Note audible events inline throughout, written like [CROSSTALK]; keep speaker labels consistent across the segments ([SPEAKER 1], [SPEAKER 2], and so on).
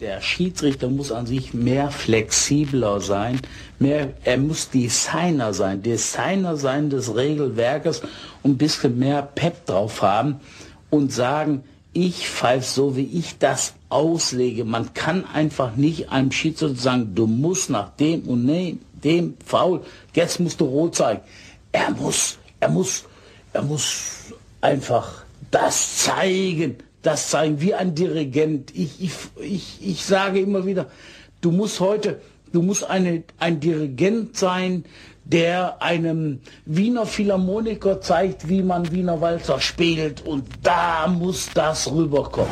[SPEAKER 1] Der Schiedsrichter muss an sich mehr flexibler sein, mehr, er muss Designer sein, Designer sein des Regelwerkes und ein bisschen mehr Pep drauf haben und sagen, ich pfeife so, wie ich das auslege. Man kann einfach nicht einem Schiedsrichter sagen, du musst nach dem und dem faul, jetzt musst du rot zeigen. Er muss, er muss, er muss einfach das zeigen, das zeigen, wie ein Dirigent. Ich, ich, ich, ich sage immer wieder, du musst heute, du musst eine, ein Dirigent sein, der einem Wiener Philharmoniker zeigt, wie man Wiener Walzer spielt. Und da muss das rüberkommen.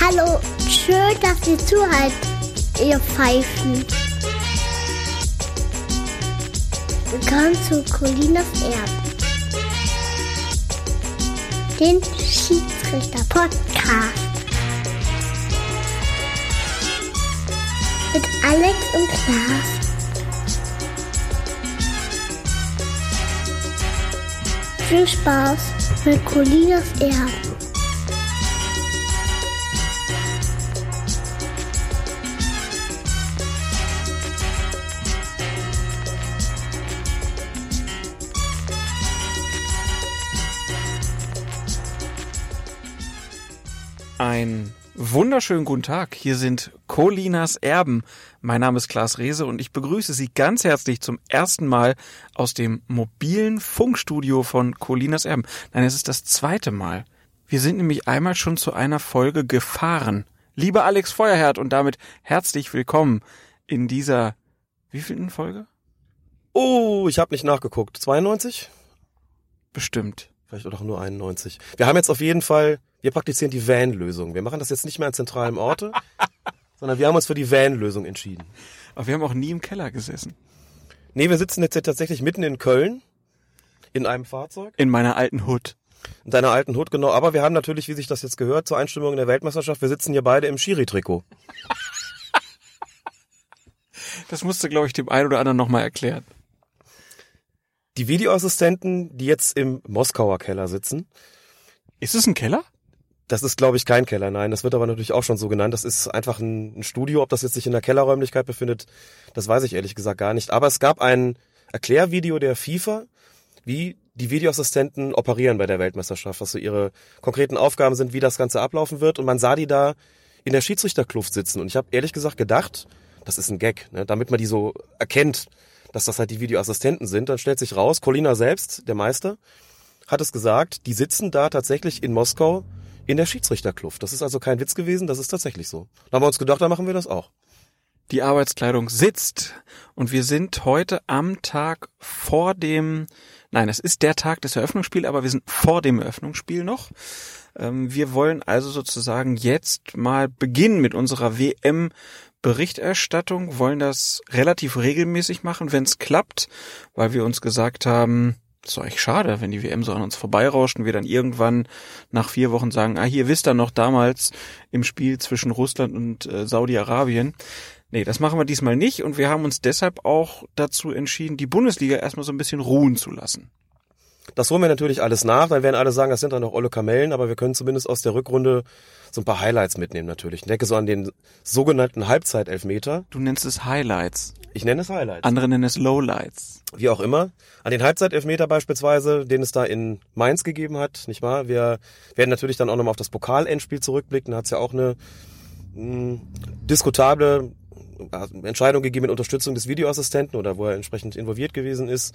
[SPEAKER 2] Hallo, schön, dass ihr zuhört, ihr Pfeifen. Willkommen zu Colinas Erben. Den Schiedsrichter-Podcast. Mit Alex und Klaas. Viel Spaß mit Colinas Erben.
[SPEAKER 3] Wunderschönen guten Tag. Hier sind Colinas Erben. Mein Name ist Klaas Rehse und ich begrüße Sie ganz herzlich zum ersten Mal aus dem mobilen Funkstudio von Colinas Erben. Nein, es ist das zweite Mal. Wir sind nämlich einmal schon zu einer Folge gefahren. Lieber Alex Feuerherd und damit herzlich willkommen in dieser wievielten Folge?
[SPEAKER 4] Oh, ich habe nicht nachgeguckt. 92?
[SPEAKER 3] Bestimmt.
[SPEAKER 4] Vielleicht auch nur 91. Wir haben jetzt auf jeden Fall wir praktizieren die Van-Lösung. Wir machen das jetzt nicht mehr an zentralen Orte, [LAUGHS] sondern wir haben uns für die Van-Lösung entschieden.
[SPEAKER 3] Aber wir haben auch nie im Keller gesessen.
[SPEAKER 4] Nee, wir sitzen jetzt tatsächlich mitten in Köln in einem Fahrzeug.
[SPEAKER 3] In meiner alten Hut.
[SPEAKER 4] In deiner alten Hut, genau. Aber wir haben natürlich, wie sich das jetzt gehört, zur Einstimmung in der Weltmeisterschaft, wir sitzen hier beide im Schiri-Trikot. [LAUGHS]
[SPEAKER 3] Das musste, glaube ich, dem einen oder anderen nochmal erklären.
[SPEAKER 4] Die Videoassistenten, die jetzt im Moskauer Keller sitzen.
[SPEAKER 3] Ist es ein Keller?
[SPEAKER 4] Das ist, glaube ich, kein Keller, nein. Das wird aber natürlich auch schon so genannt. Das ist einfach ein, ein Studio. Ob das jetzt sich in der Kellerräumlichkeit befindet, das weiß ich ehrlich gesagt gar nicht. Aber es gab ein Erklärvideo der FIFA, wie die Videoassistenten operieren bei der Weltmeisterschaft, was so ihre konkreten Aufgaben sind, wie das Ganze ablaufen wird. Und man sah die da in der Schiedsrichterkluft sitzen. Und ich habe ehrlich gesagt gedacht, das ist ein Gag, ne? damit man die so erkennt, dass das halt die Videoassistenten sind. Dann stellt sich raus, Colina selbst, der Meister, hat es gesagt, die sitzen da tatsächlich in Moskau in der Schiedsrichterkluft. Das ist also kein Witz gewesen, das ist tatsächlich so. Da haben wir uns gedacht, da machen wir das auch.
[SPEAKER 3] Die Arbeitskleidung sitzt und wir sind heute am Tag vor dem, nein, es ist der Tag des Eröffnungsspiels, aber wir sind vor dem Eröffnungsspiel noch. Ähm, wir wollen also sozusagen jetzt mal beginnen mit unserer WM Berichterstattung, wollen das relativ regelmäßig machen, wenn es klappt, weil wir uns gesagt haben, ist eigentlich schade, wenn die WM so an uns vorbeirauscht und wir dann irgendwann nach vier Wochen sagen, ah, hier wisst ihr noch damals im Spiel zwischen Russland und äh, Saudi-Arabien. Nee, das machen wir diesmal nicht und wir haben uns deshalb auch dazu entschieden, die Bundesliga erstmal so ein bisschen ruhen zu lassen.
[SPEAKER 4] Das holen wir natürlich alles nach, dann werden alle sagen, das sind dann noch olle Kamellen, aber wir können zumindest aus der Rückrunde so ein paar Highlights mitnehmen natürlich. Ich denke so an den sogenannten Halbzeitelfmeter.
[SPEAKER 3] Du nennst es Highlights.
[SPEAKER 4] Ich nenne es Highlights.
[SPEAKER 3] Andere nennen es Lowlights.
[SPEAKER 4] Wie auch immer. An den Halbzeitelfmeter beispielsweise, den es da in Mainz gegeben hat, nicht wahr? Wir werden natürlich dann auch nochmal auf das Pokalendspiel zurückblicken. Da hat es ja auch eine mh, hm, diskutable äh, Entscheidung gegeben mit Unterstützung des Videoassistenten oder wo er entsprechend involviert gewesen ist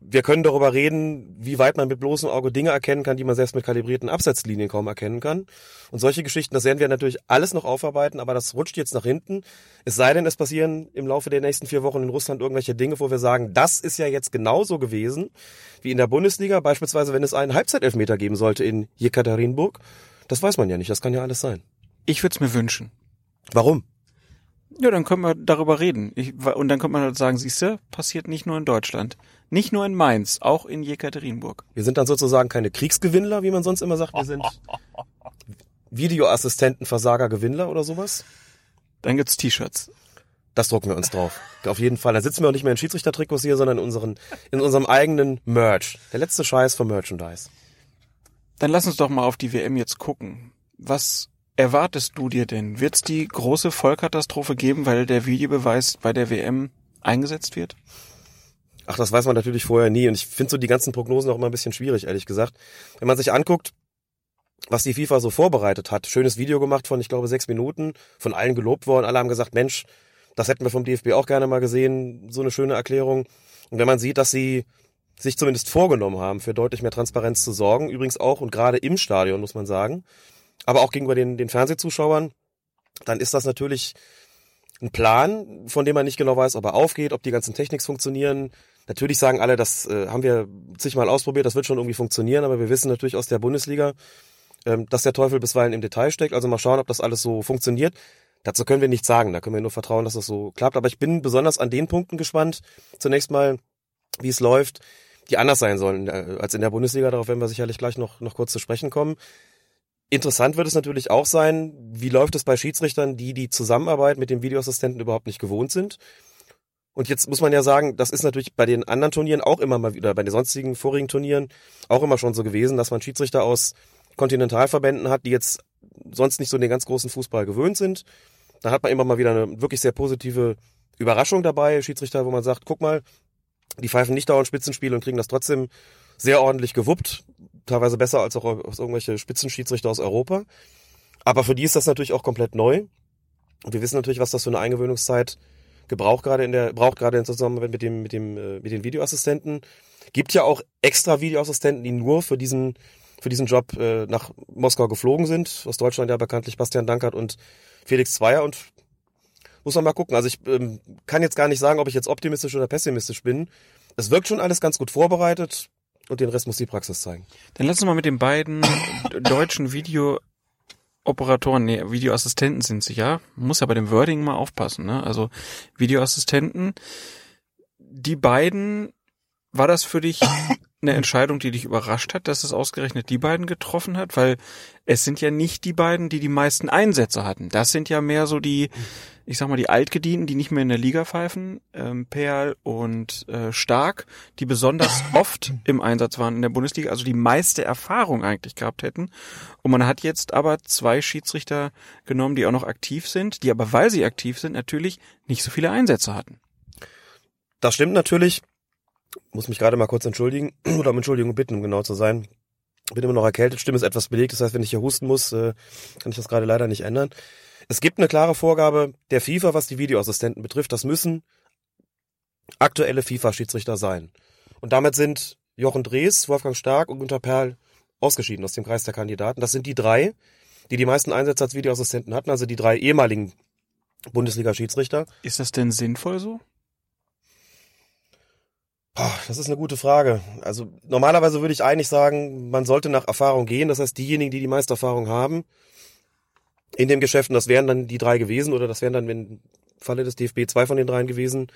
[SPEAKER 4] wir können darüber reden, wie weit man mit bloßem Auge Dinge erkennen kann, die man selbst mit kalibrierten Absatzlinien kaum erkennen kann. Und solche Geschichten, das werden wir natürlich alles noch aufarbeiten, aber das rutscht jetzt nach hinten. Es sei denn, es passieren im Laufe der nächsten vier Wochen in Russland irgendwelche Dinge, wo wir sagen, das ist ja jetzt genauso gewesen wie in der Bundesliga, beispielsweise wenn es einen Halbzeitelfmeter geben sollte in Jekaterinburg. Das weiß man ja nicht, das kann ja alles sein.
[SPEAKER 3] Ich würde es mir wünschen.
[SPEAKER 4] Warum?
[SPEAKER 3] Ja, dann können wir darüber reden. Ich, und dann könnte man halt sagen, siehste, passiert nicht nur in Deutschland. Nicht nur in Mainz, auch in Jekaterinburg.
[SPEAKER 4] Wir sind dann sozusagen keine Kriegsgewinnler, wie man sonst immer sagt. Wir sind [LAUGHS] Videoassistenten, Versager, Gewinnler oder sowas.
[SPEAKER 3] Dann gibt's T-Shirts.
[SPEAKER 4] Das drucken wir uns drauf. Auf jeden Fall. Da sitzen wir auch nicht mehr in Schiedsrichtertrikots hier, sondern in, unseren, in unserem eigenen Merch. Der letzte Scheiß vom Merchandise.
[SPEAKER 3] Dann lass uns doch mal auf die WM jetzt gucken. Was erwartest du dir denn? Wird es die große Vollkatastrophe geben, weil der Videobeweis bei der WM eingesetzt wird?
[SPEAKER 4] Ach, das weiß man natürlich vorher nie. Und ich finde so die ganzen Prognosen auch immer ein bisschen schwierig, ehrlich gesagt. Wenn man sich anguckt, was die FIFA so vorbereitet hat, schönes Video gemacht von, ich glaube, sechs Minuten, von allen gelobt worden. Alle haben gesagt, Mensch, das hätten wir vom DFB auch gerne mal gesehen, so eine schöne Erklärung. Und wenn man sieht, dass sie sich zumindest vorgenommen haben, für deutlich mehr Transparenz zu sorgen, übrigens auch und gerade im Stadion, muss man sagen, aber auch gegenüber den, den Fernsehzuschauern, dann ist das natürlich ein Plan, von dem man nicht genau weiß, ob er aufgeht, ob die ganzen Techniks funktionieren. Natürlich sagen alle, das äh, haben wir zigmal ausprobiert, das wird schon irgendwie funktionieren, aber wir wissen natürlich aus der Bundesliga, ähm, dass der Teufel bisweilen im Detail steckt. Also mal schauen, ob das alles so funktioniert. Dazu können wir nichts sagen, da können wir nur vertrauen, dass das so klappt. Aber ich bin besonders an den Punkten gespannt. Zunächst mal, wie es läuft, die anders sein sollen äh, als in der Bundesliga. Darauf werden wir sicherlich gleich noch, noch kurz zu sprechen kommen. Interessant wird es natürlich auch sein, wie läuft es bei Schiedsrichtern, die die Zusammenarbeit mit dem Videoassistenten überhaupt nicht gewohnt sind. Und jetzt muss man ja sagen, das ist natürlich bei den anderen Turnieren auch immer mal wieder, bei den sonstigen vorigen Turnieren auch immer schon so gewesen, dass man Schiedsrichter aus Kontinentalverbänden hat, die jetzt sonst nicht so den ganz großen Fußball gewöhnt sind. Da hat man immer mal wieder eine wirklich sehr positive Überraschung dabei, Schiedsrichter, wo man sagt, guck mal, die pfeifen nicht dauernd Spitzenspiele und kriegen das trotzdem sehr ordentlich gewuppt, teilweise besser als auch irgendwelche Spitzenschiedsrichter aus Europa. Aber für die ist das natürlich auch komplett neu. Und wir wissen natürlich, was das für eine Eingewöhnungszeit gebraucht gerade in der braucht gerade in Zusammenarbeit mit dem mit dem äh, mit den Videoassistenten. Gibt ja auch extra Videoassistenten, die nur für diesen für diesen Job äh, nach Moskau geflogen sind. Aus Deutschland ja bekanntlich Bastian Dankert und Felix Zweier und muss man mal gucken. Also ich ähm, kann jetzt gar nicht sagen, ob ich jetzt optimistisch oder pessimistisch bin. Es wirkt schon alles ganz gut vorbereitet und den Rest muss die Praxis zeigen.
[SPEAKER 3] Dann lass uns mal mit den beiden deutschen Videooperatoren, nee, Videoassistenten sind sie, ja. Muss ja bei dem Wording mal aufpassen, ne? Also Videoassistenten, die beiden, war das für dich eine Entscheidung, die dich überrascht hat, dass es ausgerechnet die beiden getroffen hat? Weil es sind ja nicht die beiden, die die meisten Einsätze hatten. Das sind ja mehr so die, ich sag mal, die Altgedienten, die nicht mehr in der Liga pfeifen, ähm, Perl und äh, Stark, die besonders [LAUGHS] oft im Einsatz waren in der Bundesliga, also die meiste Erfahrung eigentlich gehabt hätten. Und man hat jetzt aber zwei Schiedsrichter genommen, die auch noch aktiv sind, die aber, weil sie aktiv sind, natürlich nicht so viele Einsätze hatten.
[SPEAKER 4] Das stimmt natürlich muss mich gerade mal kurz entschuldigen [CLEARS THROAT] oder um Entschuldigung bitten, um genau zu sein. Bin immer noch erkältet, Stimme ist etwas belegt, das heißt, wenn ich hier husten muss, äh, kann ich das gerade leider nicht ändern. Es gibt eine klare Vorgabe der FIFA, was die Videoassistenten betrifft. Das müssen aktuelle FIFA-Schiedsrichter sein. Und damit sind Jochen Drees, Wolfgang Stark und Günter Perl ausgeschieden aus dem Kreis der Kandidaten. Das sind die drei, die die meisten Einsätze als Videoassistenten hatten, also die drei ehemaligen Bundesliga-Schiedsrichter.
[SPEAKER 3] Ist das denn sinnvoll so?
[SPEAKER 4] Das ist eine gute Frage. Also normalerweise würde ich eigentlich sagen, man sollte nach Erfahrung gehen. Das heißt, diejenigen, die die meiste Erfahrung haben in dem Geschäft, und das wären dann die drei gewesen oder das wären dann, wenn Falle des DFB zwei von den dreien gewesen,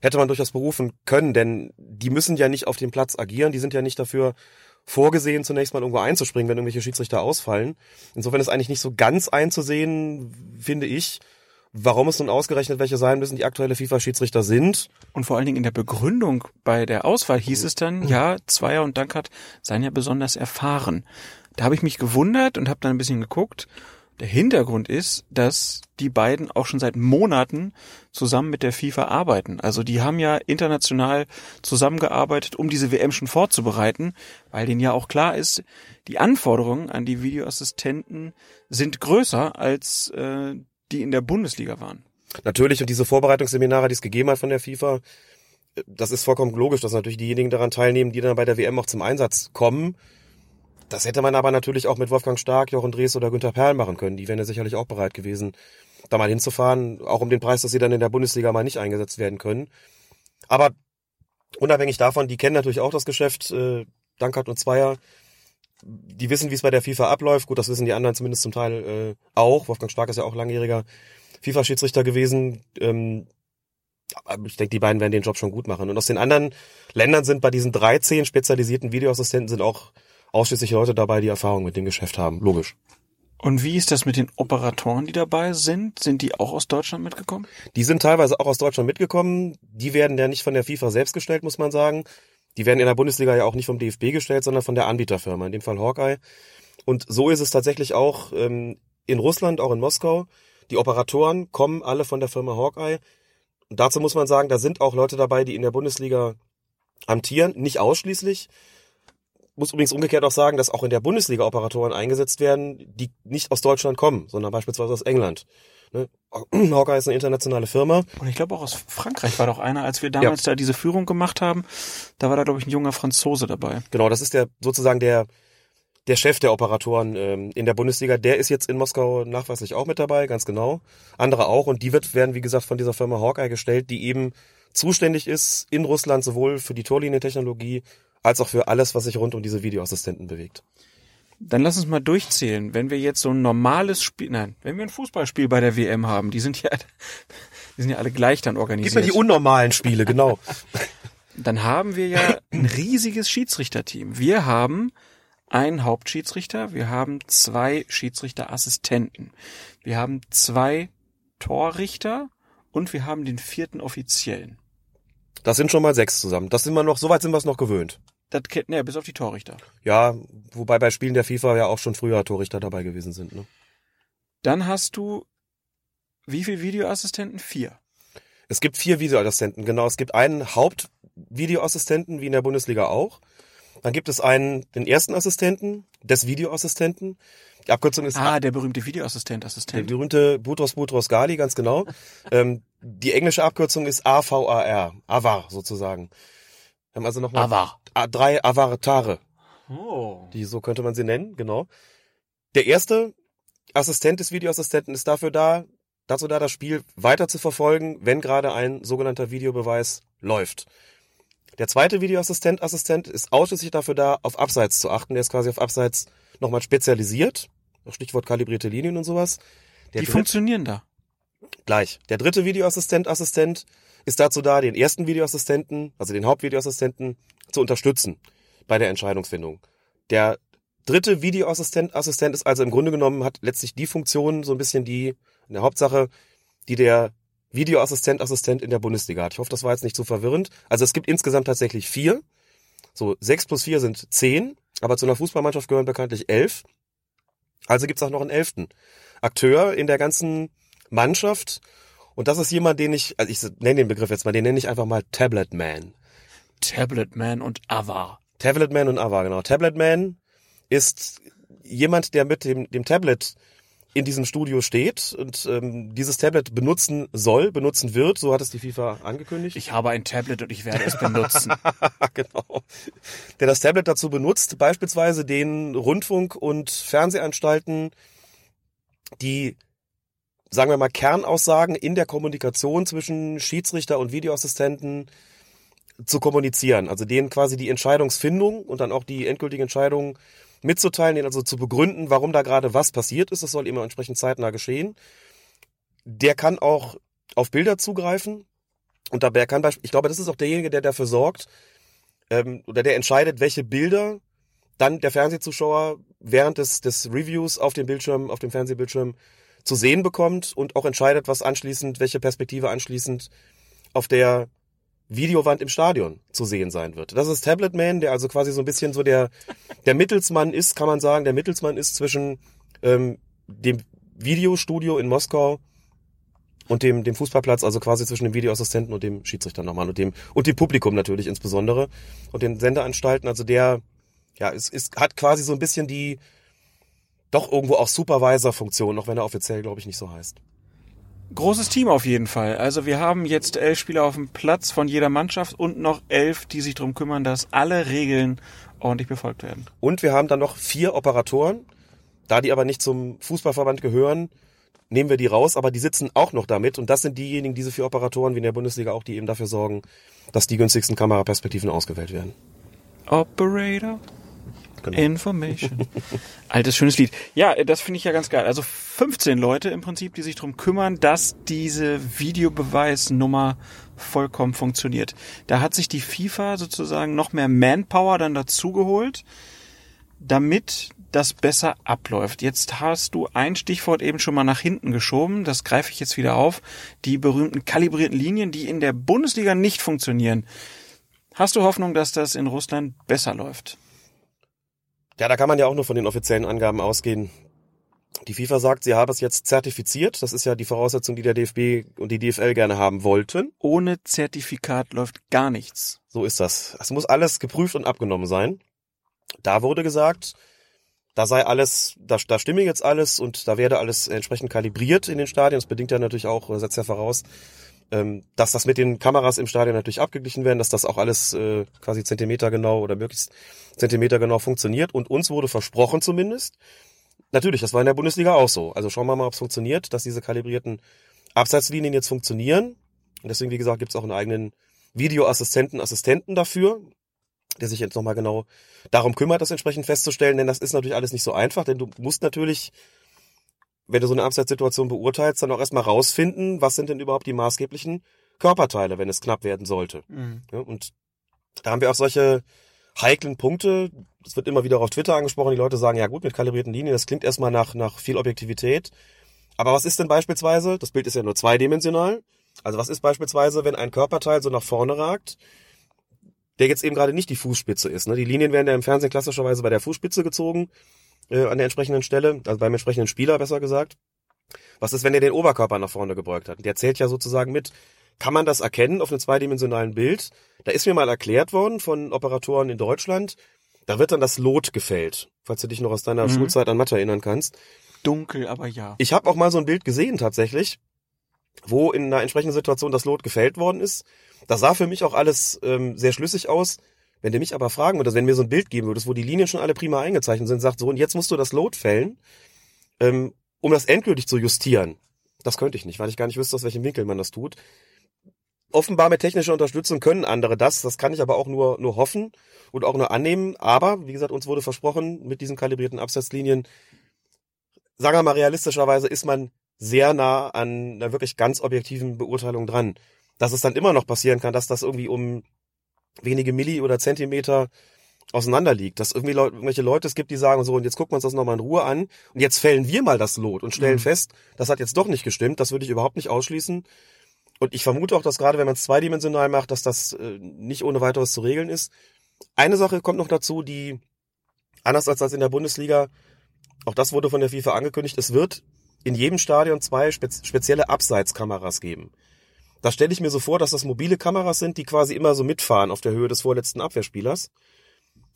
[SPEAKER 4] hätte man durchaus berufen können, denn die müssen ja nicht auf dem Platz agieren. Die sind ja nicht dafür vorgesehen, zunächst mal irgendwo einzuspringen, wenn irgendwelche Schiedsrichter ausfallen. Insofern ist eigentlich nicht so ganz einzusehen, finde ich, warum es nun ausgerechnet welche sein müssen, die aktuelle FIFA-Schiedsrichter sind.
[SPEAKER 3] Und vor allen Dingen in der Begründung bei der Auswahl hieß es dann, ja, Zweier und Dankert seien ja besonders erfahren. Da habe ich mich gewundert und habe dann ein bisschen geguckt. Der Hintergrund ist, dass die beiden auch schon seit Monaten zusammen mit der FIFA arbeiten. Also die haben ja international zusammengearbeitet, um diese WM schon vorzubereiten, weil denen ja auch klar ist, die Anforderungen an die Videoassistenten sind größer als äh, die in der Bundesliga waren.
[SPEAKER 4] Natürlich, und diese Vorbereitungsseminare, die es gegeben hat von der FIFA, das ist vollkommen logisch, dass natürlich diejenigen daran teilnehmen, die dann bei der WM auch zum Einsatz kommen. Das hätte man aber natürlich auch mit Wolfgang Stark, Jochen Drees oder Günter Perl machen können. Die wären ja sicherlich auch bereit gewesen, da mal hinzufahren, auch um den Preis, dass sie dann in der Bundesliga mal nicht eingesetzt werden können. Aber unabhängig davon, die kennen natürlich auch das Geschäft, äh, Dankert und Zweier, die wissen, wie es bei der FIFA abläuft. Gut, das wissen die anderen zumindest zum Teil äh, auch. Wolfgang Stark ist ja auch langjähriger FIFA-Schiedsrichter gewesen. Ähm, ich denke, die beiden werden den Job schon gut machen. Und aus den anderen Ländern sind bei diesen 13 spezialisierten Videoassistenten sind auch ausschließlich Leute dabei, die Erfahrung mit dem Geschäft haben. Logisch.
[SPEAKER 3] Und wie ist das mit den Operatoren, die dabei sind? Sind die auch aus Deutschland mitgekommen?
[SPEAKER 4] Die sind teilweise auch aus Deutschland mitgekommen. Die werden ja nicht von der FIFA selbst gestellt, muss man sagen. Die werden in der Bundesliga ja auch nicht vom DFB gestellt, sondern von der Anbieterfirma, in dem Fall Hawkeye. Und so ist es tatsächlich auch ähm, in Russland, auch in Moskau. Die Operatoren kommen alle von der Firma Hawkeye. Und dazu muss man sagen, da sind auch Leute dabei, die in der Bundesliga amtieren, nicht ausschließlich. Muss übrigens umgekehrt auch sagen, dass auch in der Bundesliga Operatoren eingesetzt werden, die nicht aus Deutschland kommen, sondern beispielsweise aus England. Ne? [CLEARS THROAT] Hawkeye ist eine internationale Firma.
[SPEAKER 3] Und ich glaube auch aus Frankreich war doch einer, als wir damals ja. da diese Führung gemacht haben, da war da glaube ich ein junger Franzose dabei.
[SPEAKER 4] Genau, das ist der sozusagen der der Chef der Operatoren ähm, in der Bundesliga, der ist jetzt in Moskau nachweislich auch mit dabei, ganz genau. Andere auch und die wird werden wie gesagt von dieser Firma Hawkeye gestellt, die eben zuständig ist in Russland sowohl für die Torlinientechnologie als auch für alles, was sich rund um diese Videoassistenten bewegt.
[SPEAKER 3] Dann lass uns mal durchzählen. Wenn wir jetzt so ein normales Spiel, nein, wenn wir ein Fußballspiel bei der WM haben, die sind ja, [LAUGHS] die sind ja alle gleich dann organisiert.
[SPEAKER 4] Gib mir die unnormalen Spiele, genau. [LAUGHS]
[SPEAKER 3] dann haben wir ja ein riesiges Schiedsrichterteam. Wir haben einen Hauptschiedsrichter, wir haben zwei Schiedsrichterassistenten, wir haben zwei Torrichter und wir haben den vierten Offiziellen.
[SPEAKER 4] Das sind schon mal sechs zusammen. Das sind wir noch, soweit sind wir es noch gewöhnt.
[SPEAKER 3] Das kennt, ne, bis auf die Torrichter.
[SPEAKER 4] Ja, wobei bei Spielen der FIFA ja auch schon früher Torrichter dabei gewesen sind. Ne?
[SPEAKER 3] Dann hast du wie viele Videoassistenten? Vier.
[SPEAKER 4] Es gibt vier Videoassistenten, genau. Es gibt einen Hauptvideoassistenten, wie in der Bundesliga auch. Dann gibt es einen, den ersten Assistenten, des Videoassistenten. Die Abkürzung ist...
[SPEAKER 3] Ah, der berühmte Videoassistent, Assistent.
[SPEAKER 4] Der berühmte Butros Butros Gali, ganz genau. [LAUGHS] ähm, die englische Abkürzung ist AVAR, AVAR sozusagen. Wir haben also nochmal
[SPEAKER 3] Avar.
[SPEAKER 4] drei Avatare.
[SPEAKER 3] Oh.
[SPEAKER 4] Die, so könnte man sie nennen, genau. Der erste Assistent des Videoassistenten ist dafür da, dazu da, das Spiel weiter zu verfolgen, wenn gerade ein sogenannter Videobeweis läuft. Der zweite Videoassistent Assistent ist ausschließlich dafür da, auf Abseits zu achten. Der ist quasi auf Abseits nochmal spezialisiert. Stichwort kalibrierte Linien und sowas.
[SPEAKER 3] Der Die funktionieren da.
[SPEAKER 4] Gleich. Der dritte Videoassistent Assistent ist dazu da, den ersten Videoassistenten, also den Hauptvideoassistenten, zu unterstützen bei der Entscheidungsfindung. Der dritte Videoassistent Assistent ist also im Grunde genommen, hat letztlich die Funktion, so ein bisschen die, in der Hauptsache, die der Videoassistent, Assistent in der Bundesliga hat. Ich hoffe, das war jetzt nicht so verwirrend. Also es gibt insgesamt tatsächlich vier. So, sechs plus vier sind zehn, aber zu einer Fußballmannschaft gehören bekanntlich elf. Also gibt's auch noch einen elften Akteur in der ganzen Mannschaft. Und das ist jemand, den ich, also ich nenne den Begriff jetzt mal, den nenne ich einfach mal Tablet Man.
[SPEAKER 3] Tablet Man und Ava.
[SPEAKER 4] Tablet Man und Ava, genau. Tablet Man ist jemand, der mit dem, dem Tablet in diesem Studio steht und ähm, dieses Tablet benutzen soll, benutzen wird, so hat es die FIFA angekündigt.
[SPEAKER 3] Ich habe ein Tablet und ich werde es benutzen. [LAUGHS]
[SPEAKER 4] genau. Der das Tablet dazu benutzt, beispielsweise den Rundfunk- und Fernsehanstalten, die sagen wir mal Kernaussagen in der Kommunikation zwischen Schiedsrichter und Videoassistenten zu kommunizieren, also denen quasi die Entscheidungsfindung und dann auch die endgültige Entscheidung mitzuteilen, den also zu begründen, warum da gerade was passiert ist. Das soll immer entsprechend zeitnah geschehen. Der kann auch auf Bilder zugreifen und dabei kann, ich glaube, das ist auch derjenige, der dafür sorgt ähm, oder der entscheidet, welche Bilder dann der Fernsehzuschauer während des, des Reviews auf dem Bildschirm, auf dem Fernsehbildschirm zu sehen bekommt und auch entscheidet, was anschließend, welche Perspektive anschließend auf der Videowand im Stadion zu sehen sein wird. Das ist Tablet Man, der also quasi so ein bisschen so der, der Mittelsmann ist, kann man sagen, der Mittelsmann ist zwischen ähm, dem Videostudio in Moskau und dem, dem Fußballplatz, also quasi zwischen dem Videoassistenten und dem Schiedsrichter nochmal und dem, und dem Publikum natürlich insbesondere und den Sendeanstalten. Also der, ja, es, es hat quasi so ein bisschen die, doch irgendwo auch Supervisor-Funktion, auch wenn er offiziell, glaube ich, nicht so heißt.
[SPEAKER 3] Großes Team auf jeden Fall. Also wir haben jetzt elf Spieler auf dem Platz von jeder Mannschaft und noch elf, die sich darum kümmern, dass alle Regeln ordentlich befolgt werden.
[SPEAKER 4] Und wir haben dann noch vier Operatoren. Da die aber nicht zum Fußballverband gehören, nehmen wir die raus, aber die sitzen auch noch damit. Und das sind diejenigen, diese vier Operatoren, wie in der Bundesliga auch, die eben dafür sorgen, dass die günstigsten Kameraperspektiven ausgewählt werden.
[SPEAKER 3] Operator. Genau. Information. Altes, schönes Lied. Ja, das finde ich ja ganz geil. Also 15 Leute im Prinzip, die sich darum kümmern, dass diese Videobeweisnummer vollkommen funktioniert. Da hat sich die FIFA sozusagen noch mehr Manpower dann dazugeholt, damit das besser abläuft. Jetzt hast du ein Stichwort eben schon mal nach hinten geschoben, das greife ich jetzt wieder auf, die berühmten kalibrierten Linien, die in der Bundesliga nicht funktionieren. Hast du Hoffnung, dass das in Russland besser läuft?
[SPEAKER 4] Ja, da kann man ja auch nur von den offiziellen Angaben ausgehen. Die FIFA sagt, sie habe es jetzt zertifiziert. Das ist ja die Voraussetzung, die der DFB und die DFL gerne haben wollten.
[SPEAKER 3] Ohne Zertifikat läuft gar nichts.
[SPEAKER 4] So ist das. Es muss alles geprüft und abgenommen sein. Da wurde gesagt, da sei alles, da, da stimme jetzt alles und da werde alles entsprechend kalibriert in den Stadien. Das bedingt ja natürlich auch, setzt ja voraus, ähm, dass das mit den Kameras im Stadion natürlich abgeglichen werden, dass das auch alles äh, quasi zentimetergenau oder möglichst zentimetergenau funktioniert. Und uns wurde versprochen zumindest, natürlich, das war in der Bundesliga auch so. Also schauen wir mal, ob es funktioniert, dass diese kalibrierten Abseitslinien jetzt funktionieren. Und deswegen, wie gesagt, gibt es auch einen eigenen Videoassistenten, Assistenten dafür, der sich jetzt nochmal genau darum kümmert, das entsprechend festzustellen. Denn das ist natürlich alles nicht so einfach, denn du musst natürlich, wenn du so eine Abseitssituation beurteilst, dann auch erstmal rausfinden, was sind denn überhaupt die maßgeblichen Körperteile, wenn es knapp werden sollte. Mhm. Ja, und da haben wir auch solche heiklen Punkte. Es wird immer wieder auf Twitter angesprochen. Die Leute sagen, ja gut, mit kalibrierten Linien, das klingt erstmal nach, nach viel Objektivität. Aber was ist denn beispielsweise? Das Bild ist ja nur zweidimensional. Also was ist beispielsweise, wenn ein Körperteil so nach vorne ragt, der jetzt eben gerade nicht die Fußspitze ist. Ne? Die Linien werden ja im Fernsehen klassischerweise bei der Fußspitze gezogen, äh, an der entsprechenden Stelle, also beim entsprechenden Spieler besser gesagt. Was ist, wenn der den Oberkörper nach vorne gebeugt hat? Der zählt ja sozusagen mit. Kann man das erkennen auf einem zweidimensionalen Bild? Da ist mir mal erklärt worden von Operatoren in Deutschland, da wird dann das Lot gefällt, falls du dich noch aus deiner mhm. Schulzeit an Mathe erinnern kannst.
[SPEAKER 3] Dunkel, aber ja.
[SPEAKER 4] Ich habe auch mal so ein Bild gesehen tatsächlich, wo in einer entsprechenden Situation das Lot gefällt worden ist. Das sah für mich auch alles ähm, sehr schlüssig aus. Wenn du mich aber fragen würdest, wenn mir so ein Bild geben würdest, wo die Linien schon alle prima eingezeichnet sind, sagt so, und jetzt musst du das Lot fällen, ähm, um das endgültig zu justieren. Das könnte ich nicht, weil ich gar nicht wüsste, aus welchem Winkel man das tut. Offenbar mit technischer Unterstützung können andere das. Das kann ich aber auch nur, nur hoffen und auch nur annehmen. Aber, wie gesagt, uns wurde versprochen, mit diesen kalibrierten Absatzlinien, sagen wir mal realistischerweise, ist man sehr nah an einer wirklich ganz objektiven Beurteilung dran. Dass es dann immer noch passieren kann, dass das irgendwie um wenige Milli oder Zentimeter auseinander liegt. Dass irgendwie Leute, irgendwelche Leute es gibt, die sagen so, und jetzt gucken wir uns das nochmal in Ruhe an und jetzt fällen wir mal das Lot und stellen mhm. fest, das hat jetzt doch nicht gestimmt. Das würde ich überhaupt nicht ausschließen. Und ich vermute auch, dass gerade wenn man es zweidimensional macht, dass das äh, nicht ohne weiteres zu regeln ist. Eine Sache kommt noch dazu, die anders als das in der Bundesliga, auch das wurde von der FIFA angekündigt, es wird in jedem Stadion zwei spezielle Abseitskameras geben. Da stelle ich mir so vor, dass das mobile Kameras sind, die quasi immer so mitfahren auf der Höhe des vorletzten Abwehrspielers.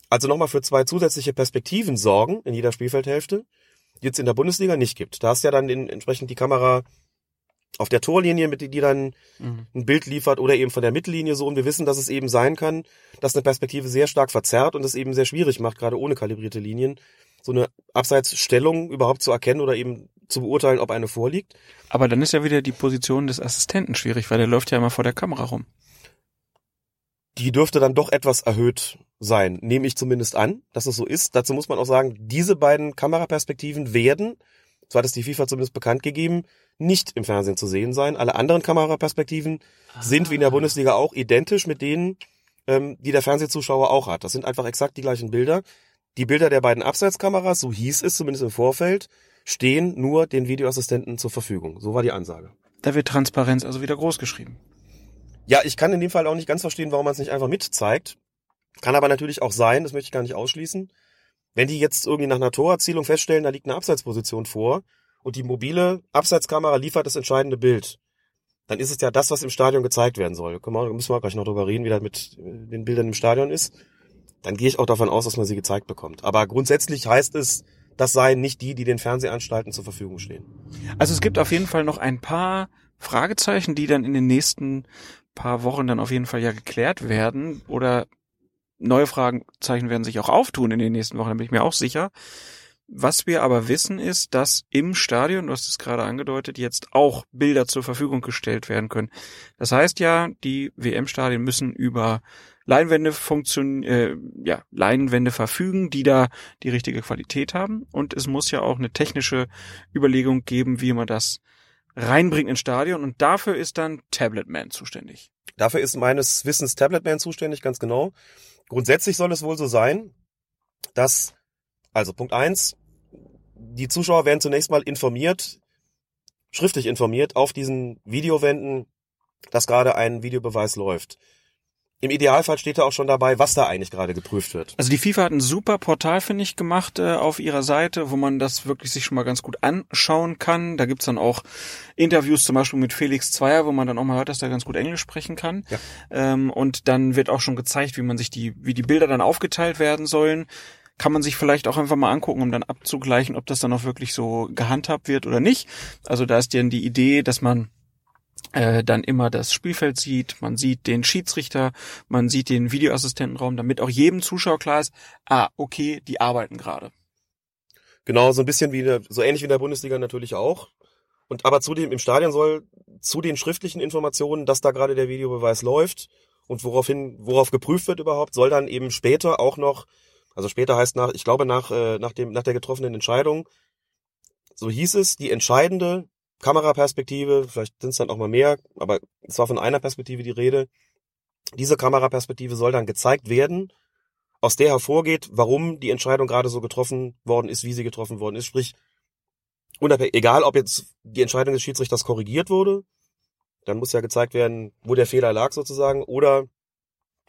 [SPEAKER 4] Also nochmal für zwei zusätzliche Perspektiven sorgen in jeder Spielfeldhälfte, die es in der Bundesliga nicht gibt. Da hast ja dann entsprechend die Kamera auf der Torlinie, mit die, die dann mhm. ein Bild liefert oder eben von der Mittellinie so. Und wir wissen, dass es eben sein kann, dass eine Perspektive sehr stark verzerrt und es eben sehr schwierig macht, gerade ohne kalibrierte Linien, so eine Abseitsstellung überhaupt zu erkennen oder eben zu beurteilen, ob eine vorliegt.
[SPEAKER 3] Aber dann ist ja wieder die Position des Assistenten schwierig, weil der läuft ja immer vor der Kamera rum.
[SPEAKER 4] Die dürfte dann doch etwas erhöht sein, nehme ich zumindest an, dass es so ist. Dazu muss man auch sagen, diese beiden Kameraperspektiven werden, so hat es die FIFA zumindest bekannt gegeben, nicht im Fernsehen zu sehen sein. Alle anderen Kameraperspektiven ah. sind wie in der Bundesliga auch identisch mit denen, ähm, die der Fernsehzuschauer auch hat. Das sind einfach exakt die gleichen Bilder. Die Bilder der beiden Abseitskameras, so hieß es zumindest im Vorfeld, stehen nur den Videoassistenten zur Verfügung. So war die Ansage.
[SPEAKER 3] Da wird Transparenz also wieder groß geschrieben.
[SPEAKER 4] Ja, ich kann in dem Fall auch nicht ganz verstehen, warum man es nicht einfach mitzeigt. Kann aber natürlich auch sein, das möchte ich gar nicht ausschließen. Wenn die jetzt irgendwie nach einer Torerzielung feststellen, da liegt eine Abseitsposition vor und die mobile Abseitskamera liefert das entscheidende Bild, dann ist es ja das, was im Stadion gezeigt werden soll. Können wir, müssen wir gleich noch drüber reden, wie das mit äh, den Bildern im Stadion ist. Dann gehe ich auch davon aus, dass man sie gezeigt bekommt. Aber grundsätzlich heißt es, das seien nicht die, die den Fernsehanstalten zur Verfügung stehen.
[SPEAKER 3] Also es gibt auf jeden Fall noch ein paar Fragezeichen, die dann in den nächsten paar Wochen dann auf jeden Fall ja geklärt werden oder neue Fragezeichen werden sich auch auftun in den nächsten Wochen, da bin ich mir auch sicher. Was wir aber wissen ist, dass im Stadion, du hast es gerade angedeutet, jetzt auch Bilder zur Verfügung gestellt werden können. Das heißt ja, die WM-Stadien müssen über Leinwände funktionieren, äh, ja, Leinwände verfügen, die da die richtige Qualität haben. Und es muss ja auch eine technische Überlegung geben, wie man das reinbringt ins Stadion. Und dafür ist dann Tabletman zuständig.
[SPEAKER 4] Dafür ist meines Wissens Tabletman zuständig, ganz genau. Grundsätzlich soll es wohl so sein, dass Also Punkt eins: die Zuschauer werden zunächst mal informiert, schriftlich informiert auf diesen Videowänden, dass gerade ein Videobeweis läuft. Im Idealfall steht da auch schon dabei, was da eigentlich gerade geprüft wird.
[SPEAKER 3] Also die FIFA hat ein super Portal, finde ich, gemacht äh, auf ihrer Seite, wo man das wirklich sich schon mal ganz gut anschauen kann. Da gibt's dann auch Interviews zum Beispiel mit Felix Zweier, wo man dann auch mal hört, dass er ganz gut Englisch sprechen kann.
[SPEAKER 4] Ja.
[SPEAKER 3] Ähm, und dann wird auch schon gezeigt, wie man sich die, wie die Bilder dann aufgeteilt werden sollen. Kann man sich vielleicht auch einfach mal angucken, um dann abzugleichen, ob das dann auch wirklich so gehandhabt wird oder nicht. Also da ist dann die Idee, dass man äh, dann immer das Spielfeld sieht, man sieht den Schiedsrichter, man sieht den Videoassistentenraum, damit auch jedem Zuschauer klar ist, ah, okay, die arbeiten gerade.
[SPEAKER 4] Genau, so ein bisschen wie eine, so ähnlich wie in der Bundesliga natürlich auch. Und aber zudem im Stadion soll zu den schriftlichen Informationen, dass da gerade der Videobeweis läuft und woraufhin, worauf geprüft wird überhaupt, soll dann eben später auch noch, also später heißt nach, ich glaube nach, äh, nach dem, nach der getroffenen Entscheidung, so hieß es, die entscheidende Kameraperspektive, vielleicht sind es dann auch mal mehr, aber es war von einer Perspektive die Rede. Diese Kameraperspektive soll dann gezeigt werden, aus der hervorgeht, warum die Entscheidung gerade so getroffen worden ist, wie sie getroffen worden ist. Sprich, unabhängig, egal ob jetzt die Entscheidung des Schiedsrichters korrigiert wurde, dann muss ja gezeigt werden, wo der Fehler lag sozusagen, oder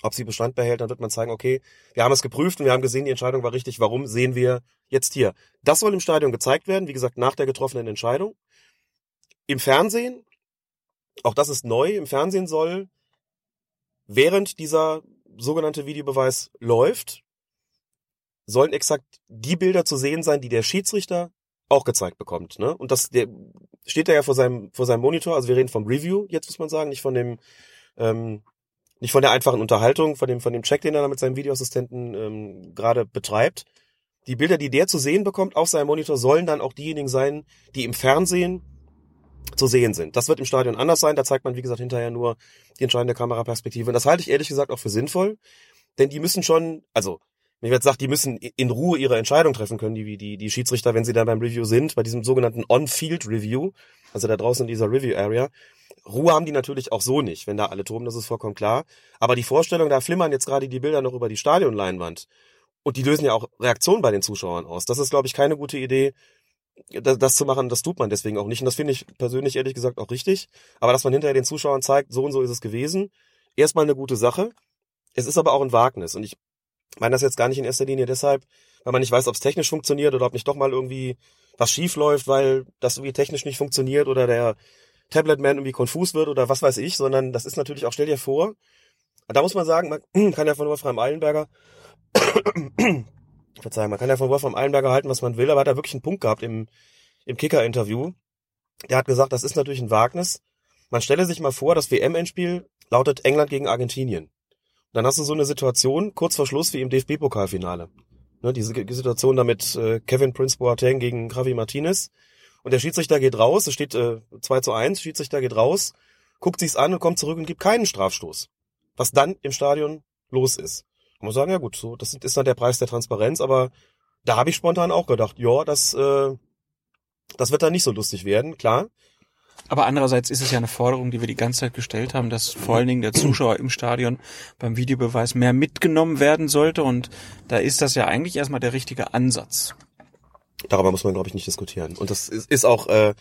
[SPEAKER 4] ob sie Bestand behält, dann wird man zeigen, okay, wir haben es geprüft und wir haben gesehen, die Entscheidung war richtig, warum sehen wir jetzt hier? Das soll im Stadion gezeigt werden, wie gesagt, nach der getroffenen Entscheidung. Im Fernsehen, auch das ist neu, im Fernsehen soll während dieser sogenannte Videobeweis läuft, sollen exakt die Bilder zu sehen sein, die der Schiedsrichter auch gezeigt bekommt. Ne? Und das der steht da ja vor seinem vor seinem Monitor. Also wir reden vom Review jetzt muss man sagen, nicht von dem ähm, nicht von der einfachen Unterhaltung, von dem von dem Check, den er mit seinem Videoassistenten ähm, gerade betreibt. Die Bilder, die der zu sehen bekommt auf seinem Monitor, sollen dann auch diejenigen sein, die im Fernsehen zu sehen sind. Das wird im Stadion anders sein. Da zeigt man, wie gesagt, hinterher nur die entscheidende Kameraperspektive. Und das halte ich ehrlich gesagt auch für sinnvoll, denn die müssen schon, also wenn ich jetzt sage, die müssen in Ruhe ihre Entscheidung treffen können, die, die, die Schiedsrichter, wenn sie dann beim Review sind, bei diesem sogenannten On-Field-Review, also da draußen in dieser Review-Area. Ruhe haben die natürlich auch so nicht, wenn da alle toben, das ist vollkommen klar. Aber die Vorstellung, da flimmern jetzt gerade die Bilder noch über die Stadionleinwand und die lösen ja auch Reaktionen bei den Zuschauern aus. Das ist, glaube ich, keine gute Idee, das, das zu machen, das tut man deswegen auch nicht. Und das finde ich persönlich ehrlich gesagt auch richtig. Aber dass man hinterher den Zuschauern zeigt, so und so ist es gewesen, erstmal eine gute Sache. Es ist aber auch ein Wagnis. Und ich meine das jetzt gar nicht in erster Linie deshalb, weil man nicht weiß, ob es technisch funktioniert oder ob nicht doch mal irgendwie was schief läuft, weil das irgendwie technisch nicht funktioniert oder der Tablet-Man irgendwie konfus wird oder was weiß ich, sondern das ist natürlich auch, stell dir vor, da muss man sagen, man [CLEARS THROAT] kann ja von Wolfram Eilenberger [CLEARS THROAT] Verzeihung, man kann ja von Wolfram Eilenberger halten, was man will, aber hat er wirklich einen Punkt gehabt im, im Kicker-Interview. Der hat gesagt, das ist natürlich ein Wagnis. Man stelle sich mal vor, das WM-Endspiel lautet England gegen Argentinien. Und dann hast du so eine Situation, kurz vor Schluss, wie im DFB-Pokalfinale. Ne, diese Situation da mit äh, Kevin Prince Boateng gegen Javi Martinez. Und der Schiedsrichter geht raus, es steht äh, 2 zu 1, Schiedsrichter geht raus, guckt sich's an und kommt zurück und gibt keinen Strafstoß. Was dann im Stadion los ist. Man muss sagen, ja gut, so, das ist dann der Preis der Transparenz, aber da habe ich spontan auch gedacht, ja, das, äh, das wird dann nicht so lustig werden, klar.
[SPEAKER 3] Aber andererseits ist es ja eine Forderung, die wir die ganze Zeit gestellt haben, dass vor allen Dingen der Zuschauer im Stadion beim Videobeweis mehr mitgenommen werden sollte. Und da ist das ja eigentlich erstmal der richtige Ansatz.
[SPEAKER 4] Darüber muss man, glaube ich, nicht diskutieren. Und das ist, ist auch, äh,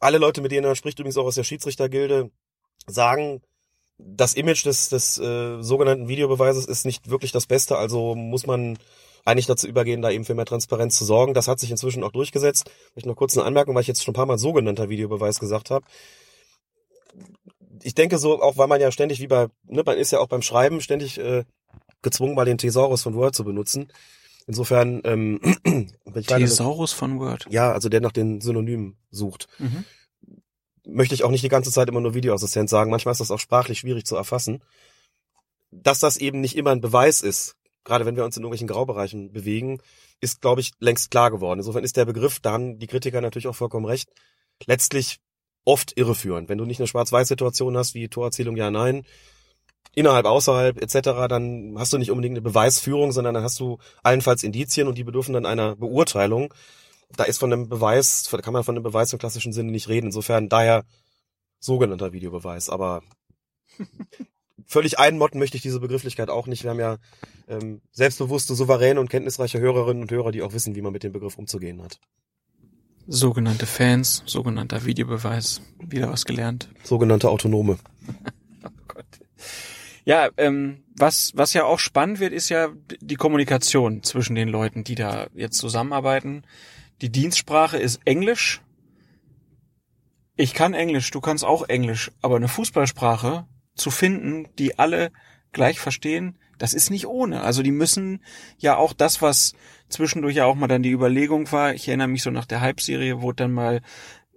[SPEAKER 4] alle Leute, mit denen er spricht, übrigens auch aus der Schiedsrichtergilde, sagen, das Image des, des äh, sogenannten Videobeweises ist nicht wirklich das Beste, also muss man eigentlich dazu übergehen, da eben für mehr Transparenz zu sorgen. Das hat sich inzwischen auch durchgesetzt. Ich noch kurz eine Anmerkung, weil ich jetzt schon ein paar Mal sogenannter Videobeweis gesagt habe. Ich denke so, auch weil man ja ständig, wie bei, ne, man ist ja auch beim Schreiben ständig äh, gezwungen, mal den Thesaurus von Word zu benutzen. Insofern, ähm, [CLEARS THROAT]
[SPEAKER 3] Thesaurus von Word.
[SPEAKER 4] Ja, also der nach den Synonymen sucht. Mhm möchte ich auch nicht die ganze Zeit immer nur Videoassistent sagen. Manchmal ist das auch sprachlich schwierig zu erfassen. Dass das eben nicht immer ein Beweis ist, gerade wenn wir uns in irgendwelchen Graubereichen bewegen, ist, glaube ich, längst klar geworden. Insofern ist der Begriff, da haben die Kritiker natürlich auch vollkommen recht, letztlich oft irreführend. Wenn du nicht eine Schwarz-Weiß-Situation hast, wie Torerzielung ja, nein, innerhalb, außerhalb etc., dann hast du nicht unbedingt eine Beweisführung, sondern dann hast du allenfalls Indizien und die bedürfen dann einer Beurteilung da ist von einem Beweis, da kann man von einem Beweis im klassischen Sinne nicht reden. Insofern daher sogenannter Videobeweis. Aber [LAUGHS] völlig einmotten möchte ich diese Begrifflichkeit auch nicht. Wir haben ja ähm, selbstbewusste, souveräne und kenntnisreiche Hörerinnen und Hörer, die auch wissen, wie man mit dem Begriff umzugehen hat.
[SPEAKER 3] Sogenannte Fans, sogenannter Videobeweis, wieder was gelernt.
[SPEAKER 4] Sogenannte Autonome. [LAUGHS]
[SPEAKER 3] Ja, ähm, was, was ja auch spannend wird, ist ja die Kommunikation zwischen den Leuten, die da jetzt zusammenarbeiten. Die Dienstsprache ist Englisch. Ich kann Englisch, du kannst auch Englisch, aber eine Fußballsprache zu finden, die alle gleich verstehen, das ist nicht ohne. Also die müssen ja auch das, was zwischendurch ja auch mal dann die Überlegung war, ich erinnere mich so nach der Hype-Serie, wurde dann mal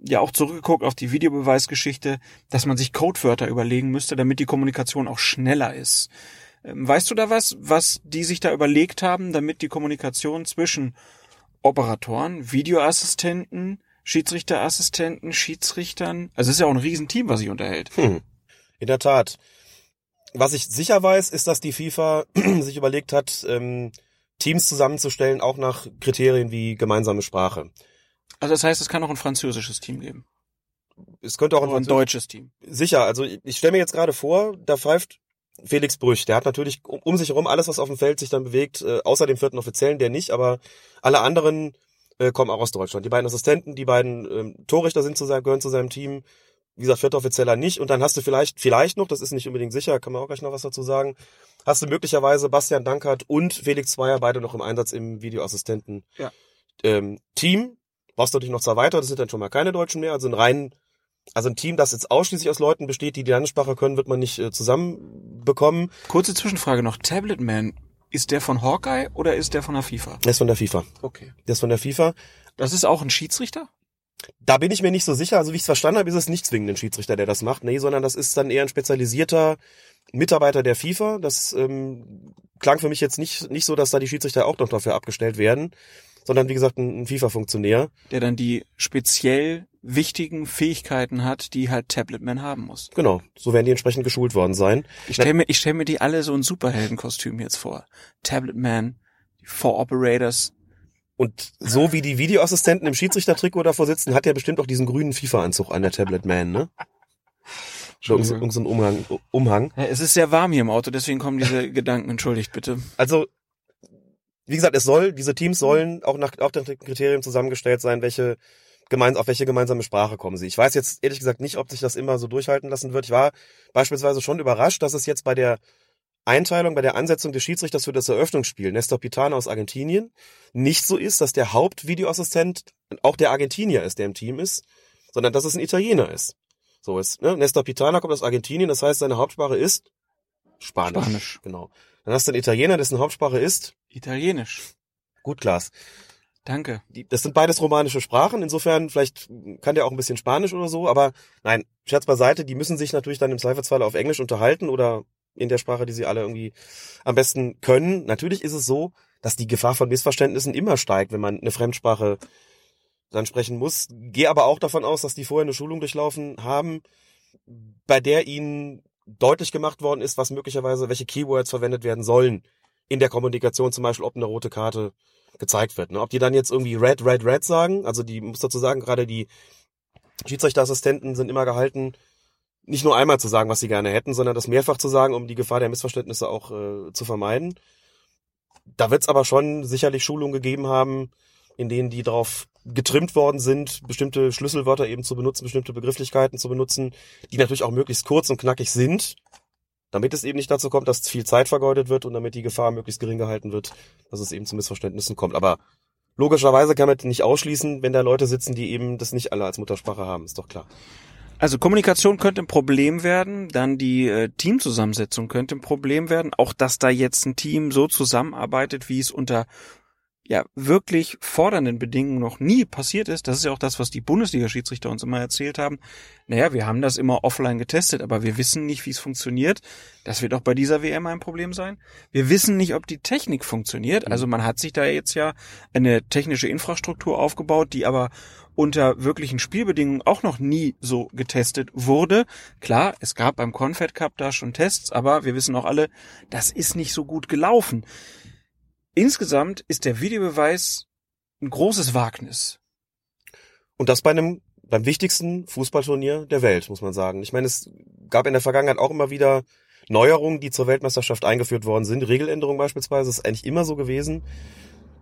[SPEAKER 3] ja auch zurückgeguckt auf die Videobeweisgeschichte, dass man sich Codewörter überlegen müsste, damit die Kommunikation auch schneller ist. Ähm, weißt du da was, was die sich da überlegt haben, damit die Kommunikation zwischen Operatoren, Videoassistenten, Schiedsrichterassistenten, Schiedsrichtern, also es ist ja auch ein Riesenteam, was sich unterhält.
[SPEAKER 4] Hm. In der Tat. Was ich sicher weiß, ist, dass die FIFA [CLEARS THROAT] sich überlegt hat, ähm, Teams zusammenzustellen, auch nach Kriterien wie gemeinsame Sprache.
[SPEAKER 3] Also das heißt, es kann auch ein französisches Team geben.
[SPEAKER 4] Es könnte auch
[SPEAKER 3] ein, ein deutsches Team.
[SPEAKER 4] Sicher, also ich stelle mir jetzt gerade vor, da pfeift Felix Brüch, der hat natürlich um sich herum alles, was auf dem Feld sich dann bewegt, äh, außer dem vierten Offiziellen, der nicht, aber alle anderen äh, kommen auch aus Deutschland. Die beiden Assistenten, die beiden ähm, Torrichter sind zu seinem, gehören zu seinem Team wie gesagt, vierter Offizieller nicht. Und dann hast du vielleicht, vielleicht noch, das ist nicht unbedingt sicher, kann man auch gleich noch was dazu sagen, hast du möglicherweise Bastian Dankert und Felix Zweier beide noch im Einsatz im Videoassistenten ja. ähm, Team. Brauchst du natürlich noch zwei weitere, das sind dann schon mal keine Deutschen mehr, also ein rein, also ein Team, das jetzt ausschließlich aus Leuten besteht, die die Landessprache können, wird man nicht äh, zusammenbekommen.
[SPEAKER 3] Kurze Zwischenfrage noch, Tablet Man, ist der von Hawkeye oder ist der von der FIFA?
[SPEAKER 4] Der ist von der FIFA.
[SPEAKER 3] Okay.
[SPEAKER 4] Der ist von der FIFA.
[SPEAKER 3] Das ist auch ein Schiedsrichter?
[SPEAKER 4] Da bin ich mir nicht so sicher. Also wie ich es verstanden habe, ist es nicht zwingend ein Schiedsrichter, der das macht. Nee, sondern das ist dann eher ein spezialisierter Mitarbeiter der FIFA. Das ähm, klang für mich jetzt nicht, nicht so, dass da die Schiedsrichter auch noch dafür abgestellt werden, sondern wie gesagt ein, ein FIFA-Funktionär.
[SPEAKER 3] Der dann die speziell wichtigen Fähigkeiten hat, die halt Tabletman haben muss.
[SPEAKER 4] Genau, so werden die entsprechend geschult worden sein.
[SPEAKER 3] Ich stelle mir, ich stell mir die alle so ein Superheldenkostüm jetzt vor. Tabletman, die Four Operators,
[SPEAKER 4] und so wie die Videoassistenten im Schiedsrichtertrikot davor sitzen, hat er bestimmt auch diesen grünen FIFA-Anzug an, der Tablet Man, ne? Irgend so, so ein Umhang, Umhang.
[SPEAKER 3] Ja, es ist sehr warm hier im Auto, deswegen kommen diese Gedanken, entschuldigt bitte.
[SPEAKER 4] Also, wie gesagt, es soll, diese Teams sollen auch nach auch den Kriterien zusammengestellt sein, welche gemein, auf welche gemeinsame Sprache kommen sie. Ich weiß jetzt ehrlich gesagt nicht, ob sich das immer so durchhalten lassen wird. Ich war beispielsweise schon überrascht, dass es jetzt bei der Einteilung bei der Ansetzung des Schiedsrichters für das Eröffnungsspiel, Nestor Pitana aus Argentinien, nicht so ist, dass der Hauptvideoassistent auch der Argentinier ist, der im Team ist, sondern dass es ein Italiener ist. So ist, ne? Nestor Pitana kommt aus Argentinien, das heißt, seine Hauptsprache ist Spanisch. Spanisch. Genau. Dann hast du einen Italiener, dessen Hauptsprache ist
[SPEAKER 3] Italienisch.
[SPEAKER 4] Gut, Klaas.
[SPEAKER 3] Danke.
[SPEAKER 4] Das sind beides romanische Sprachen, insofern vielleicht kann der auch ein bisschen Spanisch oder so, aber nein, Scherz beiseite, die müssen sich natürlich dann im Zweifelsfall auf Englisch unterhalten oder in der Sprache, die sie alle irgendwie am besten können. Natürlich ist es so, dass die Gefahr von Missverständnissen immer steigt, wenn man eine Fremdsprache dann sprechen muss. Gehe aber auch davon aus, dass die vorher eine Schulung durchlaufen haben, bei der ihnen deutlich gemacht worden ist, was möglicherweise, welche Keywords verwendet werden sollen in der Kommunikation, zum Beispiel, ob eine rote Karte gezeigt wird. Ne? Ob die dann jetzt irgendwie red, red, red sagen, also die, muss dazu sagen, gerade die Schiedsrichterassistenten sind immer gehalten, nicht nur einmal zu sagen, was sie gerne hätten, sondern das mehrfach zu sagen, um die Gefahr der Missverständnisse auch äh, zu vermeiden. Da wird es aber schon sicherlich Schulungen gegeben haben, in denen die darauf getrimmt worden sind, bestimmte Schlüsselwörter eben zu benutzen, bestimmte Begrifflichkeiten zu benutzen, die natürlich auch möglichst kurz und knackig sind, damit es eben nicht dazu kommt, dass viel Zeit vergeudet wird und damit die Gefahr möglichst gering gehalten wird, dass es eben zu Missverständnissen kommt. Aber logischerweise kann man nicht ausschließen, wenn da Leute sitzen, die eben das nicht alle als Muttersprache haben, ist doch klar.
[SPEAKER 3] Also Kommunikation könnte ein Problem werden, dann die äh, Teamzusammensetzung könnte ein Problem werden, auch dass da jetzt ein Team so zusammenarbeitet, wie es unter ja wirklich fordernden Bedingungen noch nie passiert ist. Das ist ja auch das, was die Bundesliga-Schiedsrichter uns immer erzählt haben. Naja, wir haben das immer offline getestet, aber wir wissen nicht, wie es funktioniert. Das wird auch bei dieser WM ein Problem sein. Wir wissen nicht, ob die Technik funktioniert. Also man hat sich da jetzt ja eine technische Infrastruktur aufgebaut, die aber unter wirklichen Spielbedingungen auch noch nie so getestet wurde. Klar, es gab beim Confed Cup da schon Tests, aber wir wissen auch alle, das ist nicht so gut gelaufen. Insgesamt ist der Videobeweis ein großes Wagnis.
[SPEAKER 4] Und das bei einem beim wichtigsten Fußballturnier der Welt, muss man sagen. Ich meine, es gab in der Vergangenheit auch immer wieder Neuerungen, die zur Weltmeisterschaft eingeführt worden sind. Regeländerungen beispielsweise ist eigentlich immer so gewesen,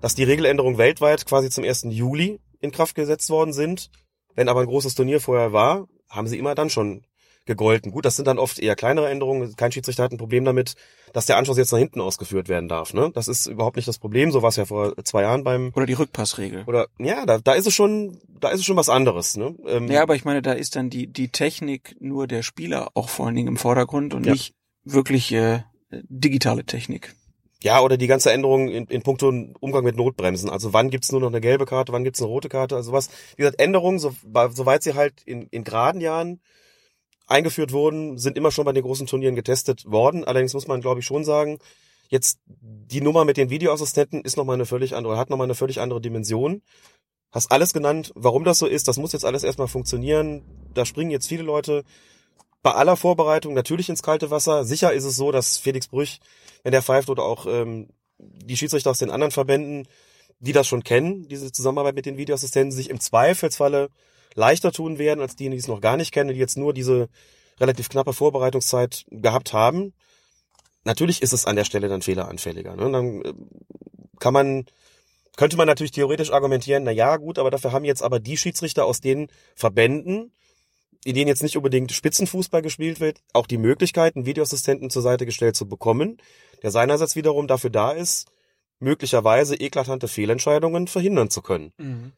[SPEAKER 4] dass die Regeländerungen weltweit quasi zum 1. Juli in Kraft gesetzt worden sind. Wenn aber ein großes Turnier vorher war, haben sie immer dann schon gegolten. Gut, das sind dann oft eher kleinere Änderungen. Kein Schiedsrichter hat ein Problem damit, dass der Anschluss jetzt nach hinten ausgeführt werden darf. Ne? Das ist überhaupt nicht das Problem. So war es ja vor zwei Jahren beim
[SPEAKER 3] Oder die Rückpassregel.
[SPEAKER 4] oder ja, da, da ist es schon, da ist es schon was anderes. Ne? Ähm,
[SPEAKER 3] Ja, aber ich meine, da ist dann die, die Technik nur der Spieler auch vor allen Dingen im Vordergrund und
[SPEAKER 4] Ja.
[SPEAKER 3] nicht wirklich äh, digitale Technik.
[SPEAKER 4] Ja, oder die ganze Änderung in, in puncto Umgang mit Notbremsen. Also wann gibt's nur noch eine gelbe Karte, wann gibt's eine rote Karte, also was. Wie gesagt, Änderungen, so, soweit sie halt in, in geraden Jahren eingeführt wurden, sind immer schon bei den großen Turnieren getestet worden. Allerdings muss man, glaube ich, schon sagen, jetzt die Nummer mit den Videoassistenten ist nochmal eine völlig andere, hat nochmal eine völlig andere Dimension. Hast alles genannt, warum das so ist, das muss jetzt alles erstmal funktionieren. Da springen jetzt viele Leute bei aller Vorbereitung natürlich ins kalte Wasser. Sicher ist es so, dass Felix Brüch, wenn der pfeift oder auch ähm, die Schiedsrichter aus den anderen Verbänden, die das schon kennen, diese Zusammenarbeit mit den Videoassistenten, sich im Zweifelsfalle leichter tun werden als die, die es noch gar nicht kennen, die jetzt nur diese relativ knappe Vorbereitungszeit gehabt haben. Natürlich ist es an der Stelle dann fehleranfälliger. Ne? Dann äh, kann man, könnte man natürlich theoretisch argumentieren, na ja, gut, aber dafür haben jetzt aber die Schiedsrichter aus den Verbänden, in denen jetzt nicht unbedingt Spitzenfußball gespielt wird, auch die Möglichkeit, einen Videoassistenten zur Seite gestellt zu bekommen, der seinerseits wiederum dafür da ist, möglicherweise eklatante Fehlentscheidungen verhindern zu können.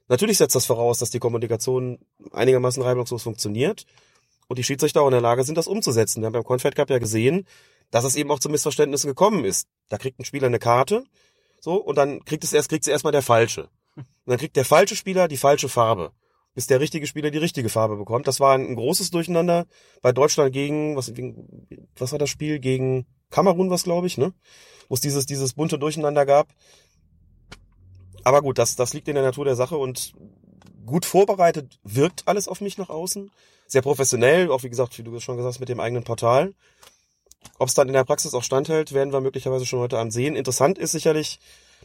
[SPEAKER 4] Natürlich setzt das voraus, dass die Kommunikation einigermaßen reibungslos funktioniert und die Schiedsrichter auch in der Lage sind, das umzusetzen. Wir haben beim Confed Cup ja gesehen, dass es eben auch zu Missverständnissen gekommen ist. Da kriegt ein Spieler eine Karte, so, und dann kriegt es erst, kriegt sie erstmal der falsche. Und dann kriegt der falsche Spieler die falsche Farbe, bis der richtige Spieler die richtige Farbe bekommt. Das war ein großes Durcheinander bei Deutschland gegen, was, was war das Spiel? Gegen Kamerun, was glaube ich, ne? Wo es dieses, dieses bunte Durcheinander gab. Aber gut, das, das liegt in der Natur der Sache und gut vorbereitet wirkt alles auf mich nach außen. Sehr professionell, auch wie gesagt, wie du schon gesagt hast, mit dem eigenen Portal. Ob es dann in der Praxis auch standhält, werden wir möglicherweise schon heute Abend sehen. Interessant ist sicherlich,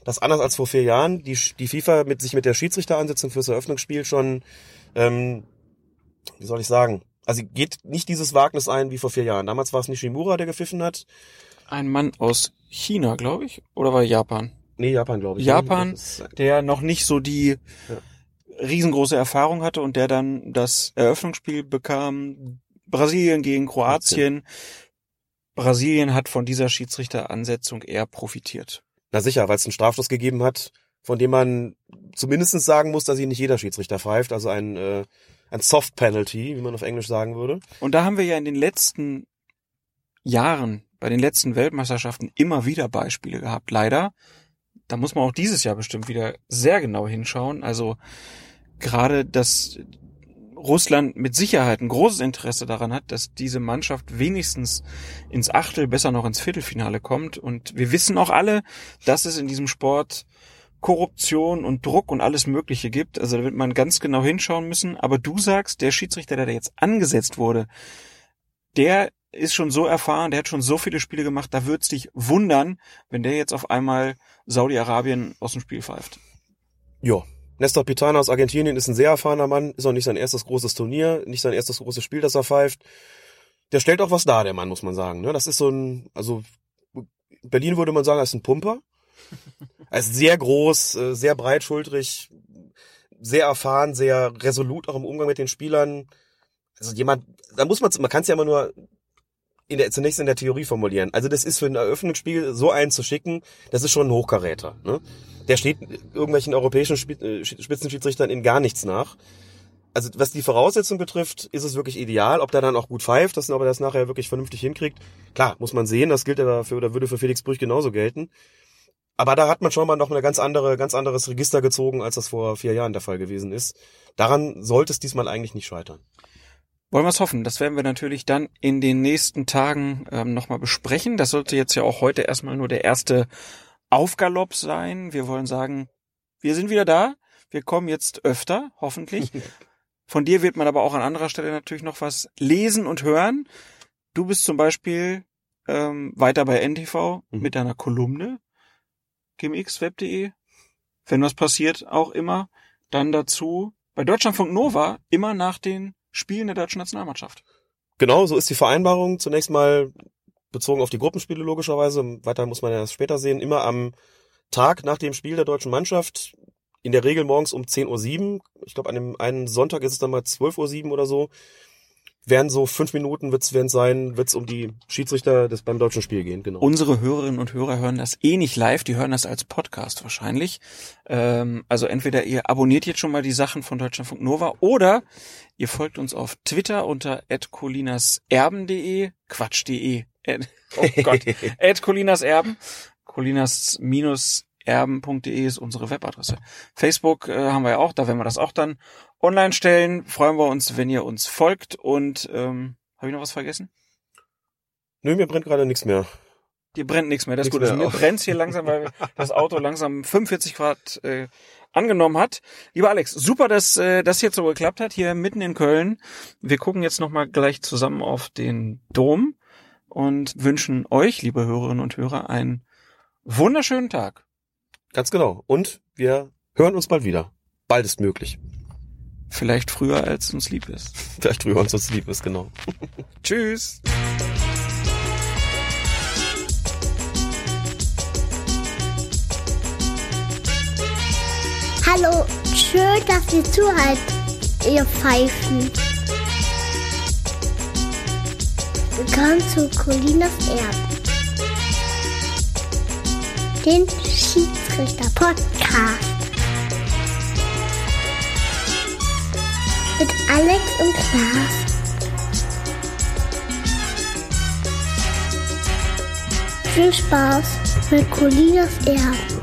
[SPEAKER 4] dass anders als vor vier Jahren die, die FIFA mit sich mit der Schiedsrichteransetzung fürs Eröffnungsspiel schon, ähm, wie soll ich sagen, also geht nicht dieses Wagnis ein wie vor vier Jahren. Damals war es Nishimura, der gepfiffen hat.
[SPEAKER 3] Ein Mann aus China, glaube ich, oder war Japan?
[SPEAKER 4] Nee, Japan, glaube ich.
[SPEAKER 3] Japan,
[SPEAKER 4] Das ist-
[SPEAKER 3] der noch nicht so die riesengroße Erfahrung hatte und der dann das Eröffnungsspiel bekam. Brasilien gegen Kroatien. Brasilien hat von dieser Schiedsrichteransetzung eher profitiert.
[SPEAKER 4] Na sicher, weil es einen Strafstoß gegeben hat, von dem man zumindest sagen muss, dass ihn nicht jeder Schiedsrichter pfeift. Also ein, äh, ein Soft Penalty, wie man auf Englisch sagen würde.
[SPEAKER 3] Und da haben wir ja in den letzten Jahren, bei den letzten Weltmeisterschaften immer wieder Beispiele gehabt. Leider, da muss man auch dieses Jahr bestimmt wieder sehr genau hinschauen. Also gerade, dass Russland mit Sicherheit ein großes Interesse daran hat, dass diese Mannschaft wenigstens ins Achtel, besser noch ins Viertelfinale kommt. Und wir wissen auch alle, dass es in diesem Sport Korruption und Druck und alles Mögliche gibt. Also da wird man ganz genau hinschauen müssen. Aber du sagst, der Schiedsrichter, der da jetzt angesetzt wurde, der ist schon so erfahren, der hat schon so viele Spiele gemacht, da würd's dich wundern, wenn der jetzt auf einmal Saudi-Arabien aus dem Spiel pfeift.
[SPEAKER 4] Ja. Nestor Pitana aus Argentinien ist ein sehr erfahrener Mann, ist auch nicht sein erstes großes Turnier, nicht sein erstes großes Spiel, das er pfeift. Der stellt auch was dar, der Mann, muss man sagen. Ne? Das ist so ein, also in Berlin würde man sagen, er ist ein Pumper. [LAUGHS] Er ist sehr groß, äh, sehr breitschultrig, sehr erfahren, sehr resolut auch im Umgang mit den Spielern. Also jemand, da muss man, man kann es ja immer nur in der, zunächst in der Theorie formulieren. Also das ist für ein Eröffnungsspiel so einen zu schicken, das ist schon ein Hochkaräter. Ne? Der steht irgendwelchen europäischen äh, Spitzenschiedsrichtern in gar nichts nach. Also was die Voraussetzung betrifft, ist es wirklich ideal. Ob der dann auch gut pfeift, dass, ob er das nachher wirklich vernünftig hinkriegt, klar, muss man sehen. Das gilt aber für, oder würde für Felix Brüch genauso gelten. Aber da hat man schon mal noch eine ganz andere, ganz anderes Register gezogen, als das vor vier Jahren der Fall gewesen ist. Daran sollte es diesmal eigentlich nicht scheitern.
[SPEAKER 3] Wollen wir es hoffen. Das werden wir natürlich dann in den nächsten Tagen ähm, nochmal besprechen. Das sollte jetzt ja auch heute erstmal nur der erste Aufgalopp sein. Wir wollen sagen, wir sind wieder da. Wir kommen jetzt öfter, hoffentlich. [LAUGHS] Von dir wird man aber auch an anderer Stelle natürlich noch was lesen und hören. Du bist zum Beispiel ähm, weiter bei NTV
[SPEAKER 4] Mhm.
[SPEAKER 3] mit deiner Kolumne gmxweb.de. Wenn was passiert, auch immer. Dann dazu bei Deutschlandfunk Nova immer nach den Spielen der deutschen Nationalmannschaft.
[SPEAKER 4] Genau, so ist die Vereinbarung. Zunächst mal bezogen auf die Gruppenspiele logischerweise, weiter muss man ja erst später sehen, immer am Tag nach dem Spiel der deutschen Mannschaft, in der Regel morgens um 10.07 Uhr, ich glaube an dem einen Sonntag ist es dann mal 12.07 Uhr oder so, werden so fünf Minuten wird's werden sein, wird's um die Schiedsrichter des beim deutschen Spiel gehen, genau.
[SPEAKER 3] Unsere Hörerinnen und Hörer hören das eh nicht live, die hören das als Podcast wahrscheinlich. Ähm, also entweder ihr abonniert jetzt schon mal die Sachen von Deutschlandfunk Nova oder ihr folgt uns auf Twitter unter @colinaserben.de, quatsch.de. Oh Gott, [LAUGHS] @colinaserben, colinas minus erben.de ist unsere Webadresse. Facebook äh, haben wir ja auch, da werden wir das auch dann online stellen. Freuen wir uns, wenn ihr uns folgt. Und ähm, habe ich noch was vergessen?
[SPEAKER 4] Nö, mir brennt gerade nichts mehr.
[SPEAKER 3] Dir brennt nichts mehr, das ist gut. Also mir brennt's hier langsam, weil das Auto langsam 45 Grad äh, angenommen hat. Lieber Alex, super, dass äh, das jetzt so geklappt hat, hier mitten in Köln. Wir gucken jetzt nochmal gleich zusammen auf den Dom und wünschen euch, liebe Hörerinnen und Hörer, einen wunderschönen Tag.
[SPEAKER 4] Ganz genau. Und wir hören uns bald wieder. Bald ist möglich.
[SPEAKER 3] Vielleicht früher, als uns lieb ist. [LAUGHS]
[SPEAKER 4] Vielleicht früher uns uns lieb ist, genau. [LAUGHS]
[SPEAKER 3] Tschüss.
[SPEAKER 2] Hallo, schön, dass ihr zuhört, ihr Pfeifen. Willkommen zu Colinas Erben. Den Schiedsrichter-Podcast. Mit Alex und Klaas. Viel Spaß mit Colinas Erben.